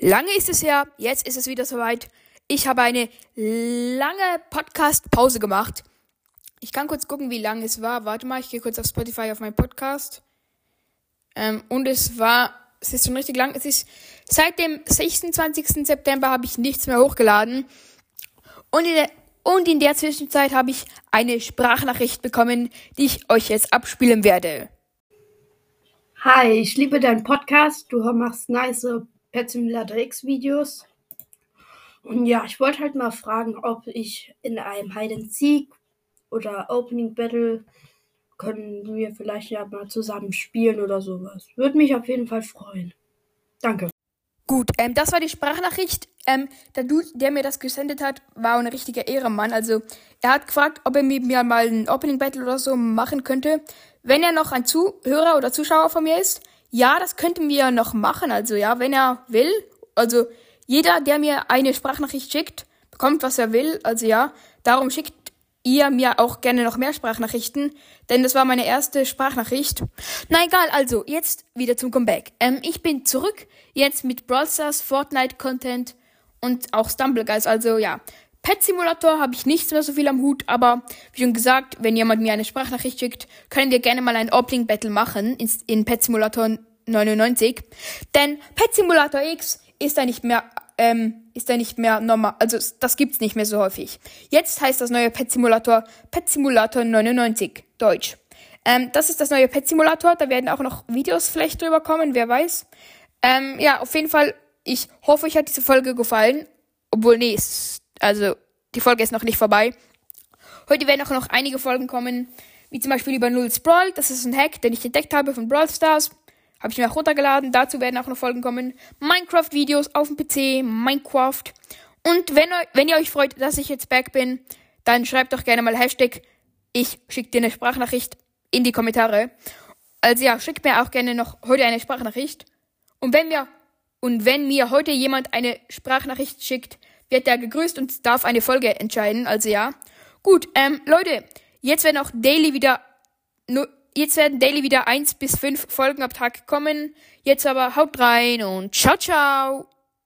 Lange ist es her, jetzt ist es wieder soweit. Ich habe eine lange Podcast-Pause gemacht. Ich kann kurz gucken, wie lang es war. Warte mal, ich gehe kurz auf Spotify auf meinen Podcast. Ähm, und es war, es ist schon richtig lang. Es ist seit dem 26. September habe ich nichts mehr hochgeladen. Und in der, und in der Zwischenzeit habe ich eine Sprachnachricht bekommen, die ich euch jetzt abspielen werde. Hi, ich liebe deinen Podcast. Du machst nice Pet Simulator X Videos. Und ja, ich wollte halt mal fragen, ob ich in einem Hide and Seek oder Opening Battle können wir vielleicht ja mal zusammen spielen oder sowas. Würde mich auf jeden Fall freuen. Danke. Gut, ähm, das war die Sprachnachricht. Ähm, der Dude, der mir das gesendet hat, war ein richtiger Ehrenmann. Also, er hat gefragt, ob er mit mir mal ein Opening Battle oder so machen könnte. Wenn er noch ein Zuhörer oder Zuschauer von mir ist, ja, das könnten wir noch machen. Also, ja, wenn er will. Also, jeder, der mir eine Sprachnachricht schickt, bekommt, was er will. Also, ja, darum schickt ihr mir auch gerne noch mehr Sprachnachrichten, denn das war meine erste Sprachnachricht. Na egal, also jetzt wieder zum Comeback. Ähm, ich bin zurück, jetzt mit Brawl Stars, Fortnite Content und auch Stumble Guys. Also ja, Pet Simulator habe ich nicht mehr so viel am Hut, aber wie schon gesagt, wenn jemand mir eine Sprachnachricht schickt, können wir gerne mal ein Opening Battle machen in, in Pet Simulator 99. Denn Pet Simulator X ist da nicht mehr ähm, ist da nicht mehr normal. Also das gibt's nicht mehr so häufig. Jetzt heißt das neue Pet Simulator Pet Simulator 99 Deutsch. Ähm, das ist das neue Pet Simulator. Da werden auch noch Videos vielleicht drüber kommen, wer weiß. Ähm, ja, auf jeden Fall. Ich hoffe, euch hat diese Folge gefallen. Obwohl, nee, ist, also die Folge ist noch nicht vorbei. Heute werden auch noch einige Folgen kommen, wie zum Beispiel über Null Brawl. Das ist ein Hack, den ich entdeckt habe von Brawl Stars. Habe ich mir auch runtergeladen. Dazu werden auch noch Folgen kommen. Minecraft-Videos auf dem PC, Minecraft. Und wenn, wenn ihr euch freut, dass ich jetzt back bin, dann schreibt doch gerne mal Hashtag ich schicke dir eine Sprachnachricht in die Kommentare. Also ja, schickt mir auch gerne noch heute eine Sprachnachricht. Und wenn mir, und wenn mir heute jemand eine Sprachnachricht schickt, wird der gegrüßt und darf eine Folge entscheiden. Also ja. Gut, ähm, Leute, jetzt werden auch daily wieder Jetzt werden daily wieder 1 bis 5 Folgen am Tag kommen. Jetzt aber haut rein und ciao, ciao.